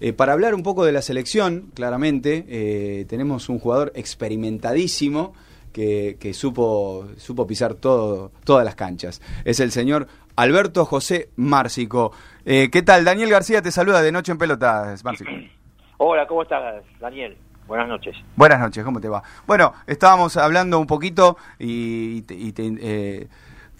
Eh, para hablar un poco de la selección, claramente, eh, tenemos un jugador experimentadísimo que, que supo, supo pisar todo, todas las canchas. Es el señor Alberto José Márcico. Eh, ¿Qué tal? Daniel García te saluda de Noche en Pelotas, Márcico. Hola, ¿cómo estás, Daniel? Buenas noches. Buenas noches, ¿cómo te va? Bueno, estábamos hablando un poquito y, te, y te,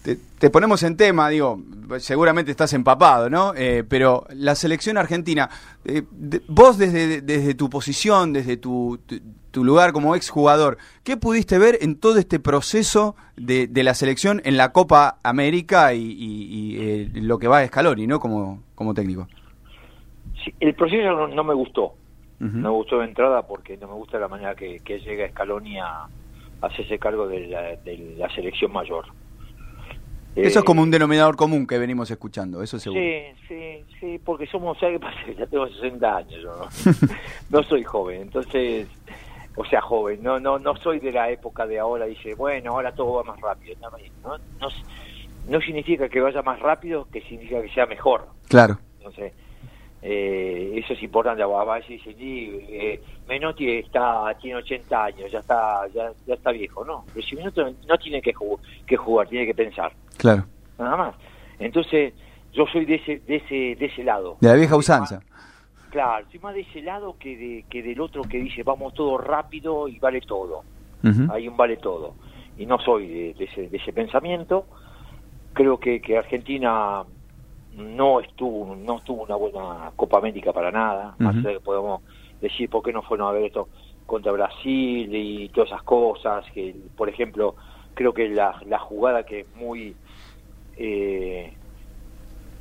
te, te, ponemos en tema, digo, seguramente estás empapado, ¿no? Eh, pero la selección argentina, eh, de, vos desde, desde tu posición, desde tu, tu, tu lugar como exjugador, ¿qué pudiste ver en todo este proceso de, de la selección en la Copa América y, y, y eh, lo que va a Scaloni, ¿no? Como, como técnico. Sí, el proceso no, no me gustó. Uh -huh. No me gustó de entrada porque no me gusta la manera que, que llega Scaloni a, hacerse cargo de la, de la selección mayor. Eso eh, es como un denominador común que venimos escuchando, eso seguro. Sí, sí, sí, porque somos, ¿sabes qué pasa? Ya tengo 60 años, yo no, no soy joven, entonces, o sea, joven, no no no soy de la época de ahora, dice, bueno, ahora todo va más rápido. No, no, no, no significa que vaya más rápido, que significa que sea mejor. Claro. Entonces, eh, eso es importante. A dicen, eh, Menotti está, tiene 80 años, ya está ya, ya está viejo. No, pero si Menotti no tiene que, jugar, que jugar, tiene que pensar. Claro. Nada más. Entonces, yo soy de ese de ese de ese lado. De la vieja usanza. Claro, soy más de ese lado que, de, que del otro que dice vamos todo rápido y vale todo. Uh -huh. Hay un vale todo. Y no soy de, de, ese, de ese pensamiento. Creo que, que Argentina no estuvo no estuvo una buena Copa América para nada. Uh -huh. Que podemos decir por qué no fueron a ver esto contra Brasil y todas esas cosas. que Por ejemplo, creo que la, la jugada que es muy eh,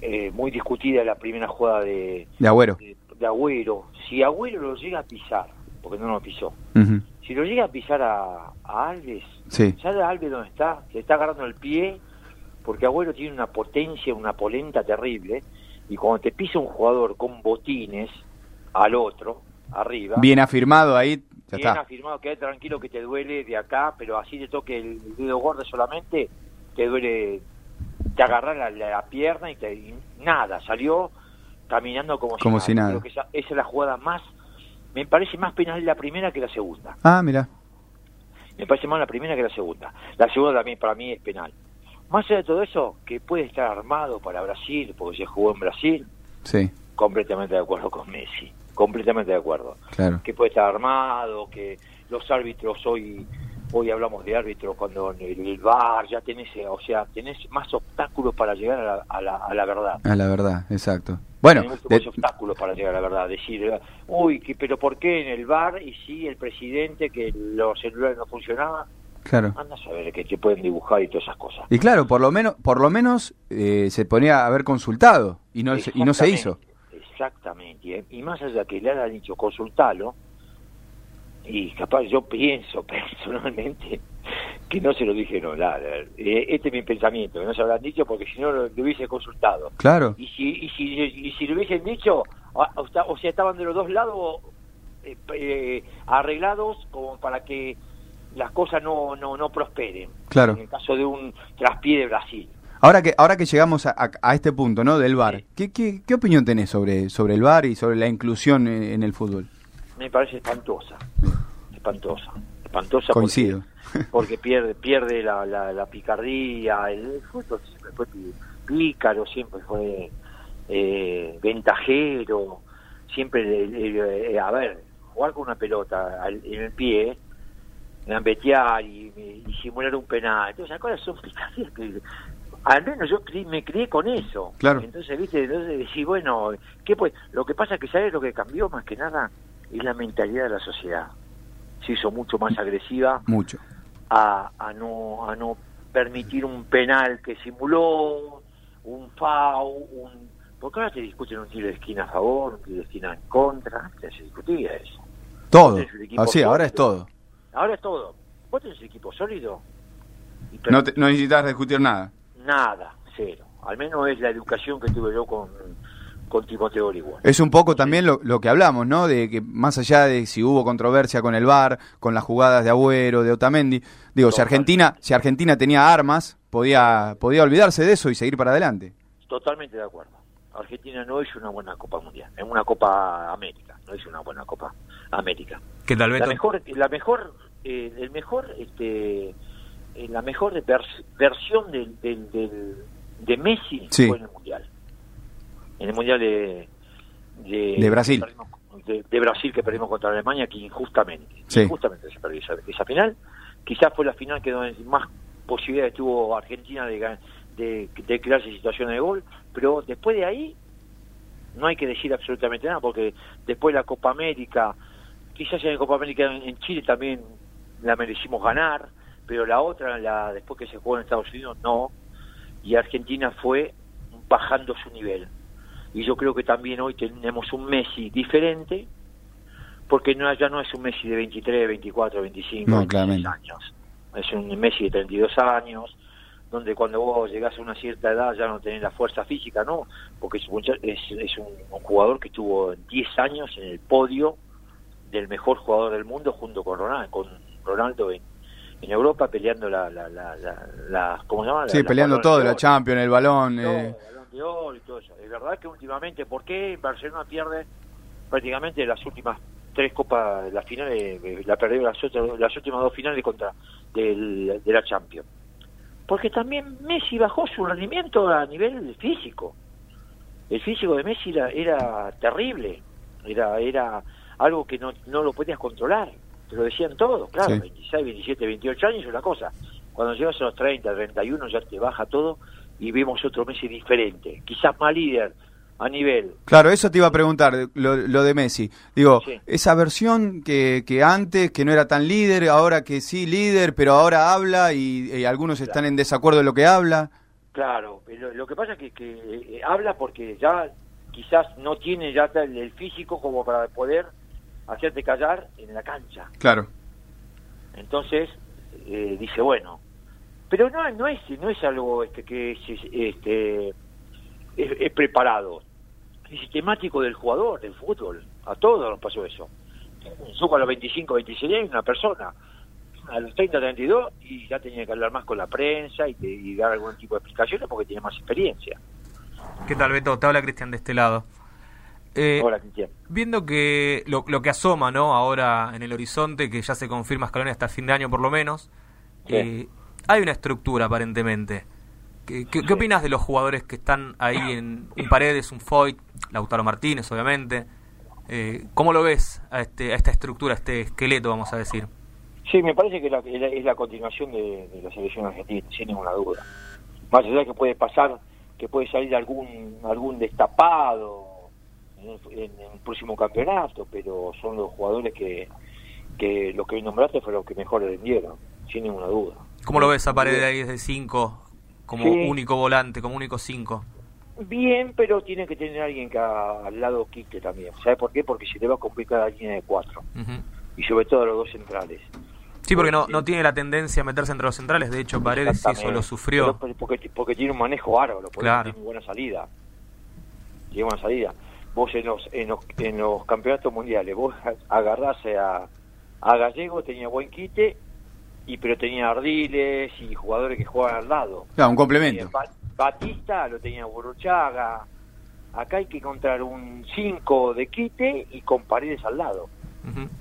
eh, muy discutida la primera jugada de, de Agüero. De, de, Agüero. Si Agüero lo llega a pisar, porque no lo pisó, uh -huh. si lo llega a pisar a, a Alves, sí. ¿sabe Alves dónde está? Se está agarrando el pie, porque Agüero tiene una potencia, una polenta terrible, y cuando te pisa un jugador con botines al otro, arriba. Bien afirmado ahí. Ya bien está. afirmado, queda tranquilo que te duele de acá, pero así te toque el dedo gordo solamente, te duele te agarra la, la, pierna y, te, y, nada, salió caminando como, como si, si nada. Creo que esa, esa, es la jugada más, me parece más penal la primera que la segunda. Ah, mira. Me parece más la primera que la segunda. La segunda también para mí es penal. Más allá de todo eso, que puede estar armado para Brasil, porque se jugó en Brasil. Sí. Completamente de acuerdo con Messi. Completamente de acuerdo. Claro. Que puede estar armado, que los árbitros hoy hoy hablamos de árbitros cuando en el, VAR ya tenés, o sea, tenés más obstáculos para llegar a la, a la, a la verdad. A la verdad, exacto. Bueno, tenés obstáculos para llegar a la verdad. Decir, uy, que, pero ¿por qué en el VAR y sí el presidente que los celulares no funcionaban? Claro. Anda a saber que te pueden dibujar y todas esas cosas. Y claro, por lo menos, por lo menos eh, se ponía a haber consultado y no, y no se hizo. Exactamente. Y más allá que le hayan dicho consultalo, y capaz yo pienso personalmente que no se lo dijeron la, este es mi pensamiento que no se lo habrán dicho porque si no lo, lo, hubiese consultado claro y si y si, y si lo hubiesen dicho o, sea estaban de los dos lados eh, eh, arreglados como para que las cosas no, no no prosperen claro en el caso de un traspié de Brasil Ahora que ahora que llegamos a, a, a este punto, ¿no? Del VAR, sí. ¿qué, qué, ¿qué, opinión tenés sobre sobre el VAR y sobre la inclusión en, en el fútbol? me parece espantosa, espantosa, espantosa. Coincido. Porque, porque pierde, pierde la, la, la, picardía, el fútbol siempre fue pícaro, siempre fue eh, ventajero, siempre, eh, a ver, jugar con una pelota en el pie, gambetear y, y, simular un penal, entonces esas cosas son picardías que al menos yo me crié con eso. Claro. Entonces, viste, entonces decís, bueno, ¿qué pues? Lo que pasa es que, ¿sabes lo que cambió más que nada? es la mentalidad de la sociedad. Se hizo mucho más agresiva. Mucho. A, a, no, a no permitir un penal que simuló, un FAU, un... Porque ahora se discuten un tiro de esquina a favor, un tiro de esquina en contra. Antes se discutía eso. Todo. Así, ahora es todo. Ahora es todo. ¿Vos tenés equipo sólido? no, te, no necesitas discutir nada. Nada, cero. Al menos es la educación que tuve yo con con Timoteo igual. Es un poco también lo, lo, que hablamos, ¿no? De que más allá de si hubo controversia con el VAR, con las jugadas de Agüero, de Otamendi, digo, si Argentina, si Argentina tenía armas, podía, podía olvidarse de eso y seguir para adelante. Totalmente de acuerdo. Argentina no hizo una buena Copa Mundial, en una Copa América, no hizo una buena Copa América. ¿Qué tal vez? La mejor, la mejor, eh, el mejor, este, eh, la mejor versión del, del, de Messi fue en el mundial, en el mundial de de, Brasil. De, Brasil que perdimos contra Alemania, que injustamente, injustamente se perdió esa, final. Quizás fue la final que donde más posibilidades tuvo Argentina de, de, de crearse situaciones de gol, pero después de ahí no hay que decir absolutamente nada, porque después la Copa América, quizás en la Copa América en, Chile también la merecimos ganar, pero la otra, la después que se jugó en Estados Unidos, no, y Argentina fue bajando su nivel. Y yo creo que también hoy tenemos un Messi diferente, porque no, ya no es un Messi de 23, 24, 25, años. Es un Messi de 32 años, donde cuando vos llegás a una cierta edad ya no tenés la fuerza física, ¿no? Porque es, es, un, jugador que estuvo 10 años en el podio del mejor jugador del mundo junto con Ronaldo, con Ronaldo en, en Europa peleando la, la, la, la, ¿cómo se llama? Sí, peleando todo, la Champions, el balón. eh. El balón de oro y todo eso. Es verdad que últimamente, ¿por qué Barcelona pierde prácticamente las últimas tres copas, las finales, la perdió las, las últimas dos finales contra del, de la Champions? porque también Messi bajó su rendimiento a nivel físico. El físico de Messi era, terrible, era era algo que no, no lo podías controlar, te lo decían todos, claro, 26, 27, 28 años es una cosa. Cuando llegas a los 30, 31 ya te baja todo y vemos otro Messi diferente, quizás más líder, a nivel. Claro, eso te iba a preguntar, lo, lo de Messi. Digo, esa versión que, que, antes, que no era tan líder, ahora que sí líder, pero ahora habla y, algunos están en desacuerdo de lo que habla. Claro, lo, lo que pasa es que, que eh, habla porque ya quizás no tiene ya el, físico como para poder hacerte callar en la cancha. Claro. Entonces, eh, dice, bueno, pero no, no, es, no es algo este, que es, este, es preparado sistemático del jugador, del fútbol. A todos nos pasó eso. Suco a los 25, 26 años, una persona. A los 30, 32, y ya tenía que hablar más con la prensa y, dar algún tipo de explicaciones porque tiene más experiencia. ¿Qué tal, Beto? Te habla Cristian de este lado. Eh, Hola, Cristian. Viendo que lo, que asoma ¿no? ahora en el horizonte, que ya se confirma Scaloni hasta fin de año por lo menos, eh, hay una estructura aparentemente. ¿Qué, qué, opinas de los jugadores que están ahí en un Paredes, un Foyt, Lautaro Martínez, obviamente. Eh, ¿Cómo lo ves a, este, a esta estructura, a este esqueleto, vamos a decir? Sí, me parece que es la continuación de, la selección argentina, sin ninguna duda. Más allá de que puede pasar, que puede salir algún algún destapado en, el próximo campeonato, pero son los jugadores que, que los que hoy nombraste fueron los que mejor vendieron, sin ninguna duda. ¿Cómo lo ves a Paredes ahí desde 5 como único volante, como único 5? Bien, pero tiene que tener alguien que al lado quite también. ¿Sabe por qué? Porque se le va a complicar la línea de cuatro. Y sobre todo a los dos centrales. Sí, porque no, no tiene la tendencia a meterse entre los centrales. De hecho, Paredes eso lo sufrió. porque, porque tiene un manejo bárbaro. Porque tiene buena salida. Tiene buena salida. Vos en los, en los, en los campeonatos mundiales, vos agarrás a, a Gallego, tenía buen quite, y pero tenía Ardiles y jugadores que jugaban al lado. Claro, un complemento. Batista lo tenía Burruchaga. Acá hay que encontrar un 5 de quite y con paredes al lado.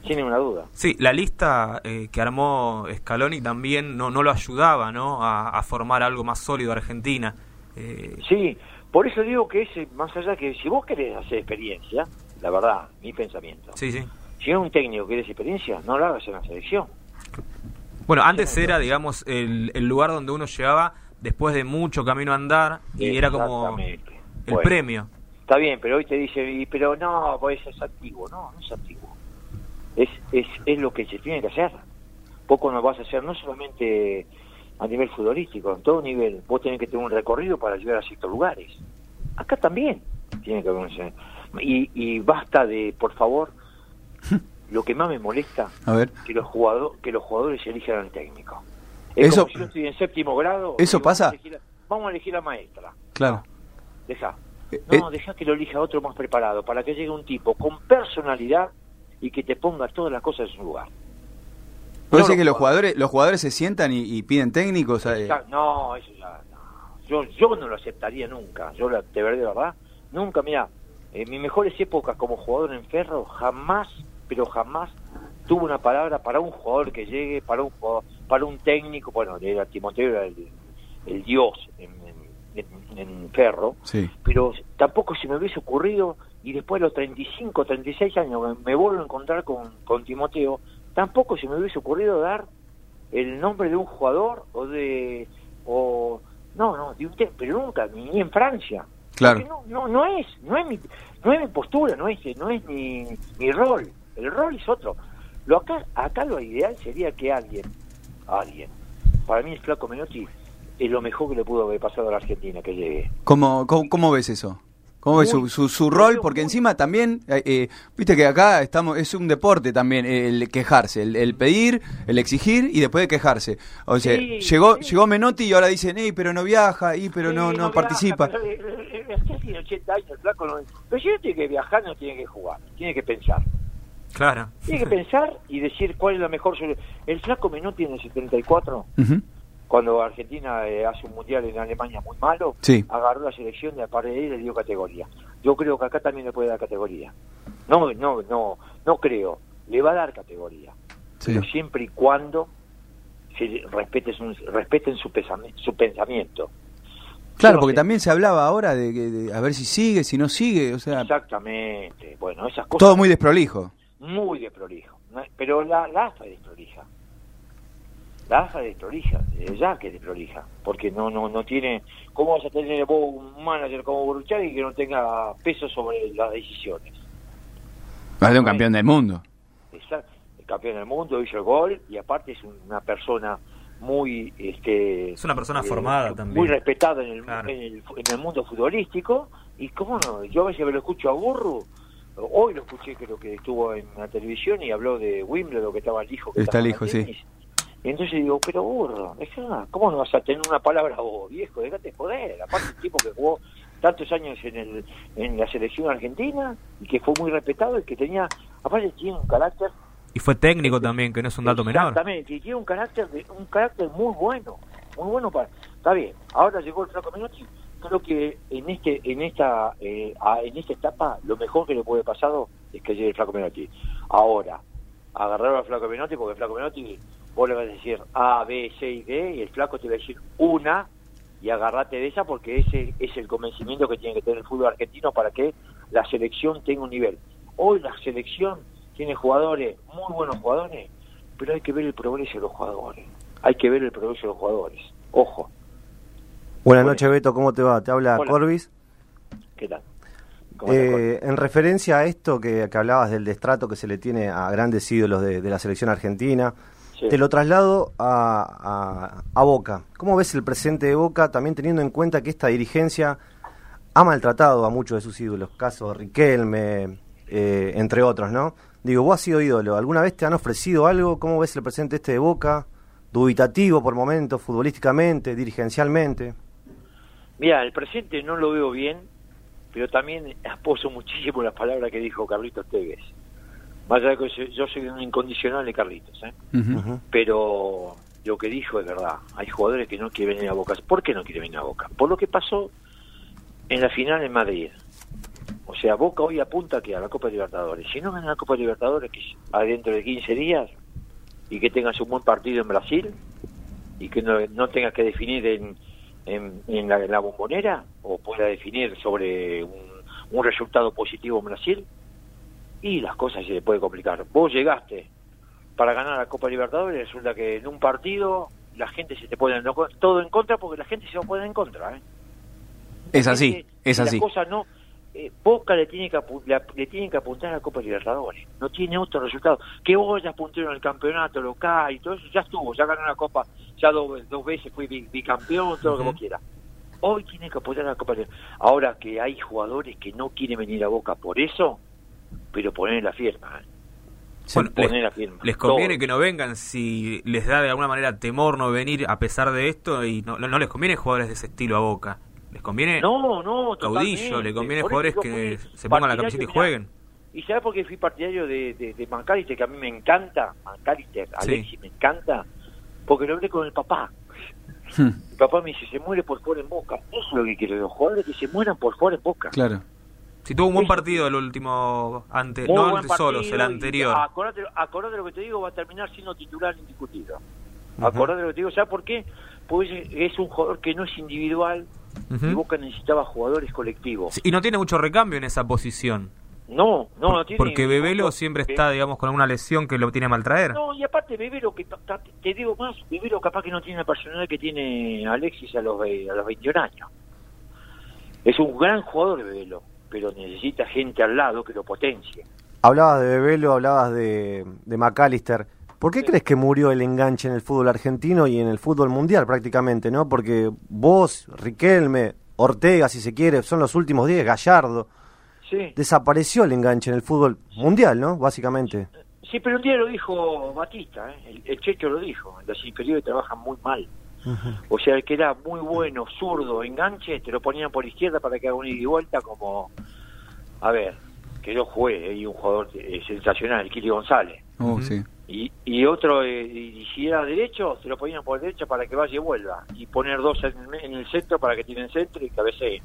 Sin ninguna duda. Sí, la lista eh, que armó Scaloni también no, no lo ayudaba ¿no? A, formar algo más sólido Argentina. Eh... Sí, por eso digo que es más allá que si vos querés hacer experiencia, la verdad, mi pensamiento. Sí, sí. Si es un técnico que querés experiencia, no lo hagas en la selección. Bueno, antes era, digamos, el, el lugar donde uno llegaba después de mucho camino a andar y era como el premio. Está bien, pero hoy te dice, pero no, pues es antiguo. No, no es antiguo. Es, es, es lo que se tiene que hacer. Poco nos vas a hacer, no solamente a nivel futbolístico, en todo nivel. Vos tenés que tener un recorrido para llegar a ciertos lugares. Acá también tiene que haber y, y basta de, por favor, lo que más me molesta, a ver. que los jugadores que los jugadores elijan al técnico eso, como si yo estoy en séptimo grado. ¿Eso pasa? Vamos a, elegir a maestra. Claro. Deja. Eh, no, eh. deja que lo elija otro más preparado, para que llegue un tipo con personalidad y que te ponga todas las cosas en su lugar. ¿Puede ser que los jugadores, los jugadores se sientan y, piden técnicos? No, eso ya, Yo, yo no lo aceptaría nunca. Yo, de verdad, nunca, mira, en mis mejores épocas como jugador en Ferro, jamás, pero jamás tuve una palabra para un jugador que llegue, para un para un técnico, bueno, era Timoteo era el, dios en, en, Ferro, sí. pero tampoco se me hubiese ocurrido, y después de los 35, 36 años me vuelvo a encontrar con, con Timoteo, tampoco se me hubiese ocurrido dar el nombre de un jugador o de o no no de usted pero nunca ni en Francia. Claro. No, no no es no es mi no es mi postura no es no es mi, mi rol. El rol es otro. Lo acá acá lo ideal sería que alguien alguien para mí el flaco Menotti es lo mejor que le pudo haber pasado a la Argentina que llegue. Cómo, cómo ves eso ¿Cómo es su, su, rol? Porque encima también, eh, eh, viste que acá estamos es un deporte también el quejarse, el, pedir, el exigir y después de quejarse. O sea, llegó llegó Menotti y ahora dicen, Ey, pero no viaja, y pero no, no, participa. Pero, eh, tiene 80 años, el flaco no... Pero si no tiene que viajar, no tiene que jugar, tiene que pensar. Claro. Tiene que pensar y decir cuál es la mejor solución. El flaco Menotti en el 74 cuando Argentina eh, hace un mundial en Alemania muy malo, agarró la selección de a y le dio categoría. Yo creo que acá también le puede dar categoría. No, no, no, no creo. Le va a dar categoría. Pero siempre y cuando se respete su, respeten su, su pensamiento. Claro, porque también se hablaba ahora de, a ver si sigue, si no sigue, o sea... Exactamente, bueno, esas cosas... Todo muy desprolijo. Muy desprolijo, pero la, la AFA es desprolija la AFA es prolija, ya que es prolija, porque no no no tiene, ¿cómo vas a tener vos un manager como y que no tenga peso sobre las decisiones? Más de un campeón del mundo. Exacto, el campeón del mundo hizo el gol y aparte es una persona muy este es una persona eh, formada también muy respetada en el, en el, en el mundo futbolístico y cómo no yo a veces me lo escucho a Burro hoy lo escuché creo que estuvo en la televisión y habló de Wimbledon que estaba el hijo que está el hijo sí y entonces digo, pero burro, ¿cómo no vas a tener una palabra vos, viejo? Déjate joder. Aparte, un tipo que jugó tantos años en, el, en la selección argentina y que fue muy respetado y que tenía, aparte, tiene un carácter. Y fue técnico también, que no es un dato menor. Exactamente, y tiene un carácter, de, un carácter muy bueno, muy bueno para. Está bien, ahora llegó el Flaco Menotti. Creo que en este en esta eh, en esta etapa lo mejor que le puede pasar es que llegue el Flaco Menotti. Ahora, agarrar al Flaco Menotti porque el Flaco Menotti vos le vas a decir A, B, C y D, y el flaco te va a decir una, y agarrate de esa porque ese es el convencimiento que tiene que tener el fútbol argentino para que la selección tenga un nivel. Hoy la selección tiene jugadores, muy buenos jugadores, pero hay que ver el progreso de los jugadores. Hay que ver el progreso de los jugadores. Ojo. Buenas noches, Beto, ¿cómo te va? Te habla Corbis. ¿Qué tal? Eh, en referencia a esto que, hablabas del destrato que se le tiene a grandes ídolos de la selección argentina, te lo traslado a, a, Boca. ¿Cómo ves el presente de Boca, también teniendo en cuenta que esta dirigencia ha maltratado a muchos de sus ídolos? Caso Riquelme, eh, entre otros, ¿no? Digo, vos has sido ídolo, ¿alguna vez te han ofrecido algo? ¿Cómo ves el presente este de Boca? Dubitativo por momentos, futbolísticamente, dirigencialmente. Mira, el presente no lo veo bien, pero también apoyo muchísimo las palabras que dijo Carlitos Tevez. Más allá de que yo soy un incondicional de Carlitos, ¿eh? pero lo que dijo es verdad. Hay jugadores que no quieren venir a Boca. ¿Por qué no quieren venir a Boca? Por lo que pasó en la final en Madrid. O sea, Boca hoy apunta que a la Copa Libertadores. Si no ganan la Copa Libertadores, que es dentro de 15 días, y que tengas un buen partido en Brasil, y que no, no tengas que definir en, en, la, bombonera, o pueda definir sobre un resultado positivo en Brasil, y las cosas se le puede complicar. Vos llegaste para ganar la Copa Libertadores, resulta que en un partido la gente se te pone todo en contra porque la gente se va a poner en contra. ¿eh? Es así, es así. Las cosas no. Eh, Boca le tiene, que le tienen que apuntar a la Copa Libertadores. No tiene otro resultado. Que vos ya en el campeonato local y todo eso, ya estuvo, ya ganó la Copa, ya dos, dos veces fui bicampeón, todo lo que vos quieras. Hoy tiene que apuntar a la Copa Libertadores. Ahora que hay jugadores que no quieren venir a Boca por eso, pero poner la firma. ¿eh? la firma. Les conviene que no vengan si les da de alguna manera temor no venir a pesar de esto y no, no, les conviene jugadores de ese estilo a Boca. Les conviene no, no, caudillo, les conviene jugadores que se pongan la camiseta y jueguen. ¿Y sabes por qué fui partidario de, de, de que a mí me encanta? Mancalister, Alexis, me encanta. Porque lo hablé con el papá. Hmm. Mi papá me dice, se muere por jugar en Boca. Eso es lo que quiero, los jugadores que se mueran por jugar en Boca. Claro Si tuvo un buen partido el último, ante, no antes solos, el anterior. Acordate, acordate, lo que te digo, va a terminar siendo titular indiscutido. Acordate lo que te digo, ¿sabes por qué? Porque es un jugador que no es individual y Boca necesitaba jugadores colectivos. y no tiene mucho recambio en esa posición. No, no, no tiene. Porque Bebelo siempre está, digamos, con una lesión que lo tiene mal traer. No, y aparte Bebelo, que te digo más, Bebelo capaz que no tiene la personalidad que tiene Alexis a los, a los 21 años. Es un gran jugador Bebelo, pero necesita gente al lado que lo potencie. Hablabas de Bebelo, hablabas de, de McAllister. ¿Por qué crees que murió el enganche en el fútbol argentino y en el fútbol mundial prácticamente, no? Porque vos, Riquelme, Ortega, si se quiere, son los últimos 10, Gallardo. Sí. Desapareció el enganche en el fútbol mundial, ¿no? Básicamente. Sí, pero un día lo dijo Batista, ¿eh? el, Checho lo dijo, los inferiores trabajan muy mal. O sea, el que era muy bueno, zurdo, enganche, te lo ponían por izquierda para que haga un ida y vuelta como, a ver, que yo jugué, y un jugador eh, sensacional, el Kili González. Oh, sí. Y, y otro, eh, y si era derecho, se lo ponían por derecha para que vaya y vuelva. Y poner dos en, el centro para que tienen centro y cabecee.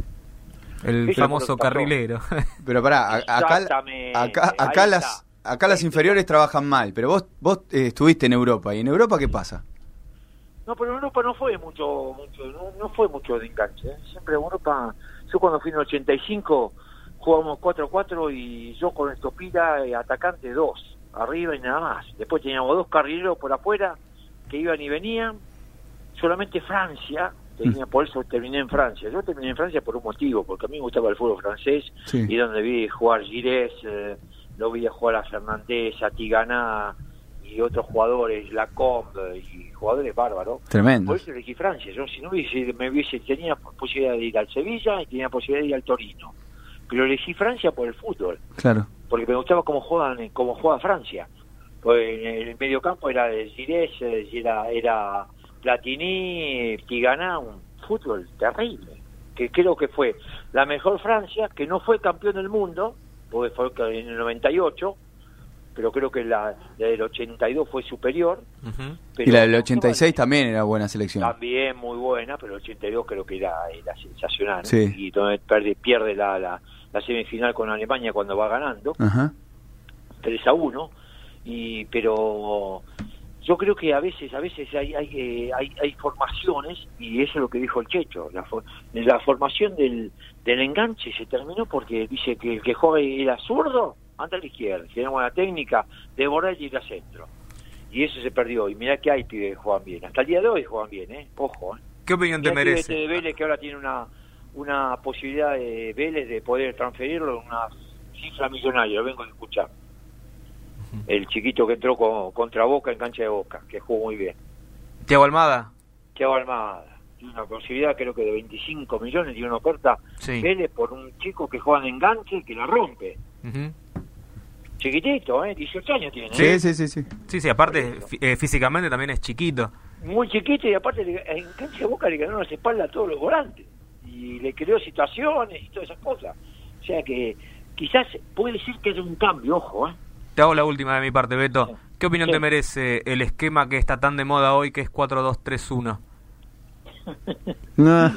El famoso carrilero. Pero pará, acá, acá, acá las, acá las inferiores trabajan mal, pero vos, vos eh, estuviste en Europa. ¿Y en Europa qué pasa? No, pero Europa no fue mucho, mucho no, fue mucho de enganche. ¿eh? Siempre Europa, yo cuando fui en el 85 jugamos 4-4 y yo con Estopira, atacante 2 arriba y nada más. Después teníamos dos carrileros por afuera que iban y venían. Solamente Francia, tenía, por eso terminé en Francia. Yo terminé en Francia por un motivo, porque a mí me gustaba el fútbol francés y donde vi jugar Gires, eh, lo vi jugar a Fernández, a Tigana y otros jugadores, Lacombe y jugadores bárbaros. Tremendo. Por eso elegí Francia. Yo si no hubiese, me hubiese, tenía posibilidad de ir al Sevilla y tenía posibilidad de ir al Torino. Pero elegí Francia por el fútbol. Claro porque me gustaba cómo juegan cómo juega Francia pues en el medio campo era de Cires era era Platini Tigana un fútbol terrible que creo que fue la mejor Francia que no fue campeón del mundo porque fue en el 98 pero creo que la, del 82 fue superior. y la del 86 también era buena selección. También muy buena, pero el 82 creo que era, era sensacional. Y donde pierde, pierde la, la, la semifinal con Alemania cuando va ganando, 3 a 1, y, pero yo creo que a veces a veces hay hay, eh, hay, hay, formaciones y eso es lo que dijo el Checho la, la formación del, del enganche se terminó porque dice que el que juega era zurdo anda a la izquierda tenemos la técnica de y ir a centro y eso se perdió y mira que hay pibes que juegan bien hasta el día de hoy juegan bien eh ojo eh. qué opinión te merece de Vélez que ahora tiene una una posibilidad de Vélez de poder transferirlo en una cifra millonaria, lo vengo a escuchar. El chiquito que entró contra Boca en cancha de Boca, que jugó muy bien. Tiago Almada. Tiago Almada. Tiene una posibilidad creo que de 25 millones y una oferta Vélez por un chico que juega en enganche y que la rompe. Chiquitito, ¿eh? 18 años tiene. Sí, ¿eh? sí, sí, sí. Sí, sí, aparte eh, físicamente también es chiquito. Muy chiquito y aparte en cancha de Boca le ganaron las espaldas a todos los volantes y le creó situaciones y todas esas cosas. O sea que quizás puede decir que es un cambio, ojo. ¿eh? Te hago la última de mi parte, Beto. ¿Qué opinión te merece el esquema que está tan de moda hoy que es 4-2-3-1? no,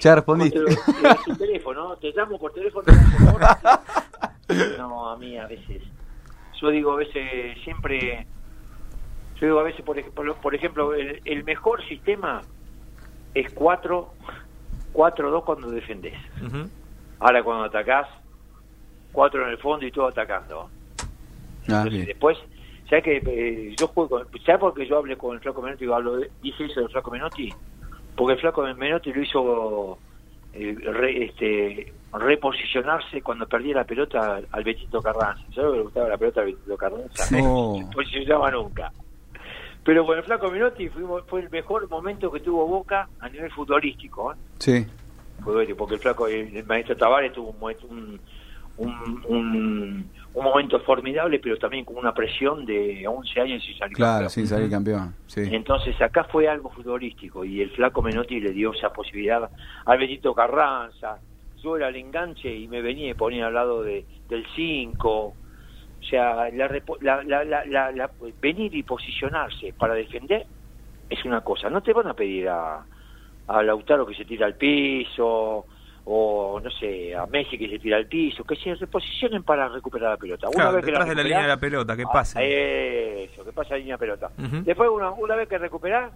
ya respondiste. Te, teléfono, te llamo por teléfono. no, a mí a veces. Yo digo a veces, siempre. Yo digo a veces, por, ejemplo, por ejemplo el, el mejor sistema es 4 4-2 cuando defendés. Ahora cuando atacás, 4 en el fondo y todo atacando. Ah, después, ¿sabes que eh, yo juego ¿sabes por qué yo hablé con el Flaco Menotti y hablo dije eso del Flaco Menotti? Porque el Flaco Menotti lo hizo eh, este, reposicionarse cuando perdía la pelota al Betito Carranza. ¿Sabes que le gustaba la pelota al Betito Carranza? No. se posicionaba nunca. Pero con el Flaco Menotti fue el mejor momento que tuvo Boca a nivel futbolístico. ¿eh? Sí. Porque el Flaco, el, maestro Tavares tuvo un, un, un, un, momento formidable, pero también con una presión de 11 años y salir claro, sin salir campeón. Sí. Entonces acá fue algo futbolístico y el Flaco Menotti le dio esa posibilidad al Benito Carranza. Yo era el enganche y me venía y ponía al lado de, del 5 o sea, la, venir y posicionarse para defender es una cosa. No te van a pedir a, a Lautaro que se tira al piso, o no sé, a Messi que se tira al piso, que se reposicionen para recuperar la pelota. Una vez detrás de la línea de la pelota, que pase. Ah, eso, que pase la línea de pelota. Después, una, una vez que recuperás,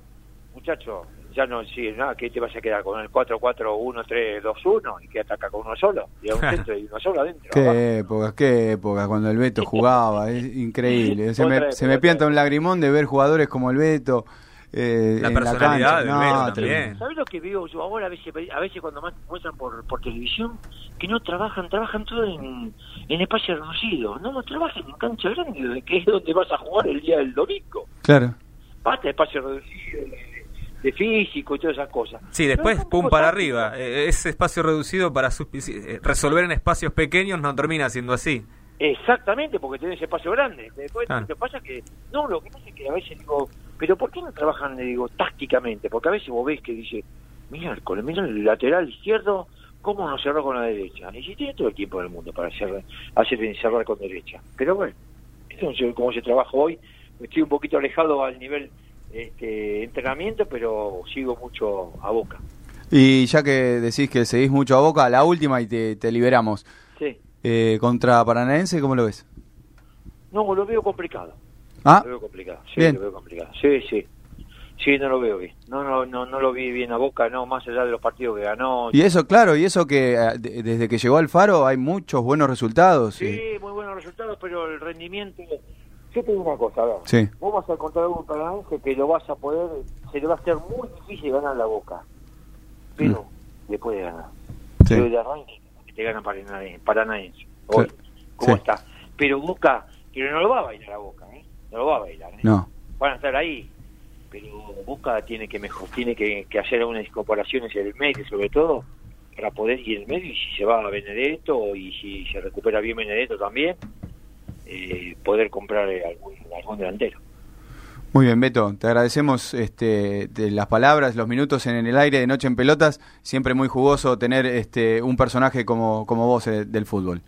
muchacho, ya no sí, nada, que te vas a quedar con el 4-4-1-3-2-1 y que ataca con uno solo, y un centro y uno solo adentro. Qué época, qué época, cuando el Beto jugaba, es increíble. Se me, se me pianta un lagrimón de ver jugadores como el Beto eh, la personalidad la también. ¿Sabes lo que veo yo ahora a veces, a veces cuando más muestran por, por televisión? Que no trabajan, trabajan todo en, en espacio reducido. No, no trabajan en cancha grande, que es donde vas a jugar el día del domingo. Claro. Basta espacio reducido, de físico y todas esas cosas. Sí, después pum para arriba. Eh, ese espacio reducido para eh, resolver en espacios pequeños no termina siendo así. Exactamente, porque tenés espacio grande. Después lo que pasa es que, no, lo que pasa es que a veces digo, pero ¿por qué no trabajan, digo, tácticamente? Porque a veces vos ves que dice, mira, mira el lateral izquierdo, ¿cómo no cerró con la derecha? Y si tiene todo el tiempo del mundo para hacer, hacer cerrar con derecha. Pero bueno, esto es como se trabaja hoy. Estoy un poquito alejado al nivel este, entrenamiento, pero sigo mucho a boca. Y ya que decís que seguís mucho a boca, la última y te, liberamos. Sí. Eh, contra Paranaense, ¿cómo lo ves? No, lo veo complicado. Ah. Lo veo complicado, sí, lo veo complicado. Sí, sí. Sí, no lo veo bien. No, no, no, no lo vi bien a Boca, no, más allá de los partidos que ganó. Y eso, claro, y eso que eh, desde que llegó al Faro hay muchos buenos resultados. Sí, muy buenos resultados, pero el rendimiento... Yo te digo una cosa, a ver. Sí. Vos vas a encontrar un Paranaense que lo vas a poder... Se le va a hacer muy difícil ganar la Boca. Pero mm. le puede ganar. Sí. Pero de arranque te gana Paranaense. Hoy, ¿cómo está? Pero Boca... Pero no lo va a bailar a Boca, ¿eh? No lo va a bailar, ¿eh? No. Van a estar ahí pero Boca tiene que mejor, tiene que, hacer algunas incorporaciones en el medio, sobre todo, para poder ir en el medio y si se va a Benedetto y si se recupera bien Benedetto también, eh, poder comprar algún, algún delantero. Muy bien, Beto, te agradecemos este, de las palabras, los minutos en el aire de Noche en Pelotas. Siempre muy jugoso tener este, un personaje como, como vos eh, del fútbol.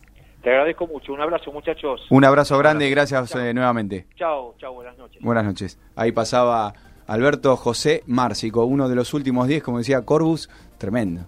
Te agradezco mucho. Un abrazo, muchachos. Un abrazo grande y gracias eh, nuevamente. Chao, chao, buenas noches. Buenas noches. Ahí pasaba Alberto José Márcico, uno de los últimos 10, como decía Corbus, tremendo.